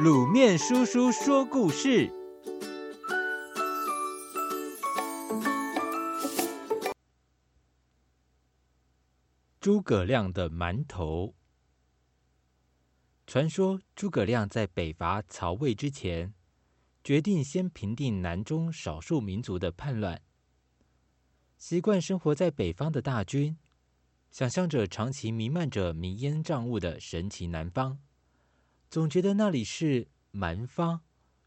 卤面叔叔说故事：诸葛亮的馒头。传说诸葛亮在北伐曹魏之前，决定先平定南中少数民族的叛乱。习惯生活在北方的大军，想象着长期弥漫着迷烟瘴雾的神奇南方。总觉得那里是蛮方，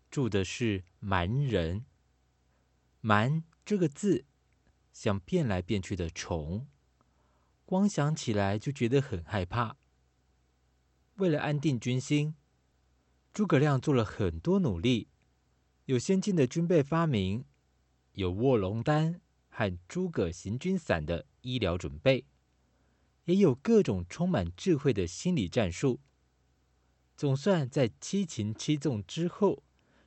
住的是蛮人。蛮这个字，像变来变去的虫，光想起来就觉得很害怕。为了安定军心，诸葛亮做了很多努力，有先进的军备发明，有卧龙丹和诸葛行军散的医疗准备，也有各种充满智慧的心理战术。总算在七擒七纵之后，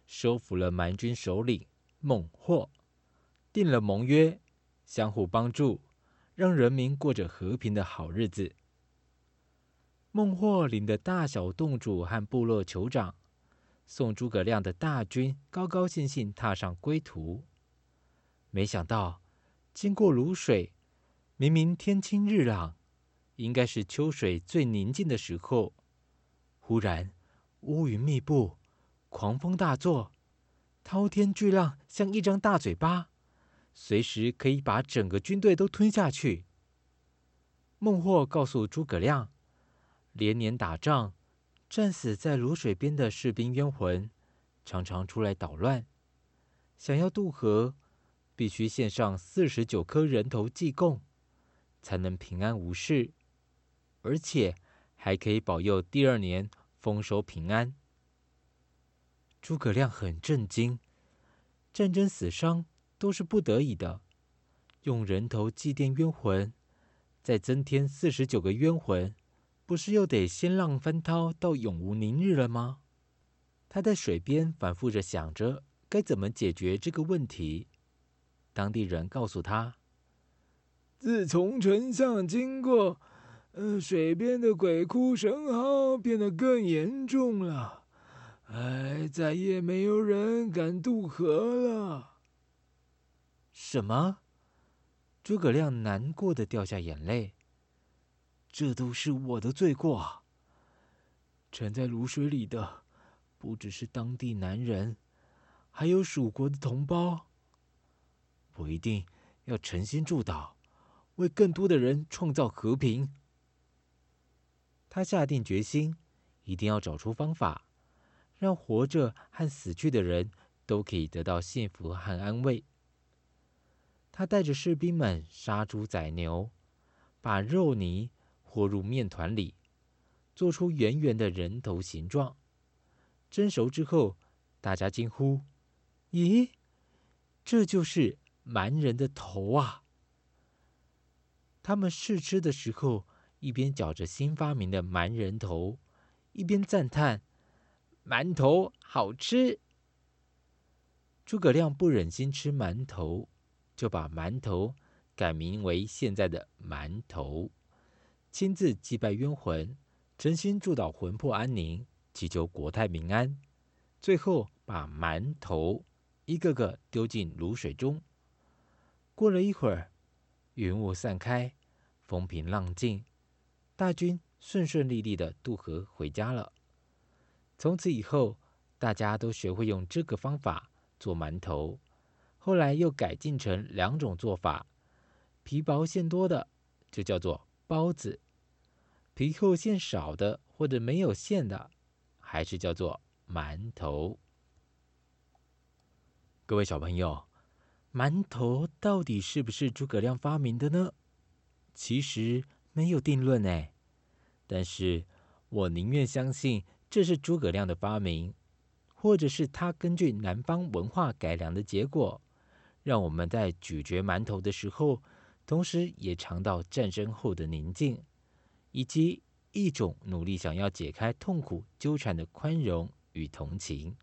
收服了蛮军首领孟获，定了盟约，相互帮助，让人民过着和平的好日子。孟获领的大小洞主和部落酋长，送诸葛亮的大军高高兴兴踏上归途。没想到，经过泸水，明明天清日朗，应该是秋水最宁静的时候。忽然，乌云密布，狂风大作，滔天巨浪像一张大嘴巴，随时可以把整个军队都吞下去。孟获告诉诸葛亮，连年打仗，战死在泸水边的士兵冤魂，常常出来捣乱，想要渡河，必须献上四十九颗人头祭供，才能平安无事，而且还可以保佑第二年。丰收平安。诸葛亮很震惊，战争死伤都是不得已的，用人头祭奠冤魂，再增添四十九个冤魂，不是又得仙浪翻涛到永无宁日了吗？他在水边反复着想着该怎么解决这个问题。当地人告诉他，自从丞相经过。呃，水边的鬼哭神嚎变得更严重了，哎，再也没有人敢渡河了。什么？诸葛亮难过的掉下眼泪。这都是我的罪过。沉在卤水里的，不只是当地男人，还有蜀国的同胞。我一定要诚心祝祷，为更多的人创造和平。他下定决心，一定要找出方法，让活着和死去的人都可以得到幸福和安慰。他带着士兵们杀猪宰牛，把肉泥和入面团里，做出圆圆的人头形状。蒸熟之后，大家惊呼：“咦，这就是蛮人的头啊！”他们试吃的时候，一边嚼着新发明的蛮人头，一边赞叹：“馒头好吃。”诸葛亮不忍心吃馒头，就把馒头改名为现在的馒头，亲自祭拜冤魂，诚心祝祷魂魄安宁，祈求国泰民安。最后把馒头一个个丢进卤水中。过了一会儿，云雾散开，风平浪静。大军顺顺利利的渡河回家了。从此以后，大家都学会用这个方法做馒头。后来又改进成两种做法：皮薄馅多的就叫做包子；皮厚馅少的或者没有馅的，还是叫做馒头。各位小朋友，馒头到底是不是诸葛亮发明的呢？其实。没有定论哎，但是我宁愿相信这是诸葛亮的发明，或者是他根据南方文化改良的结果，让我们在咀嚼馒头的时候，同时也尝到战争后的宁静，以及一种努力想要解开痛苦纠缠的宽容与同情。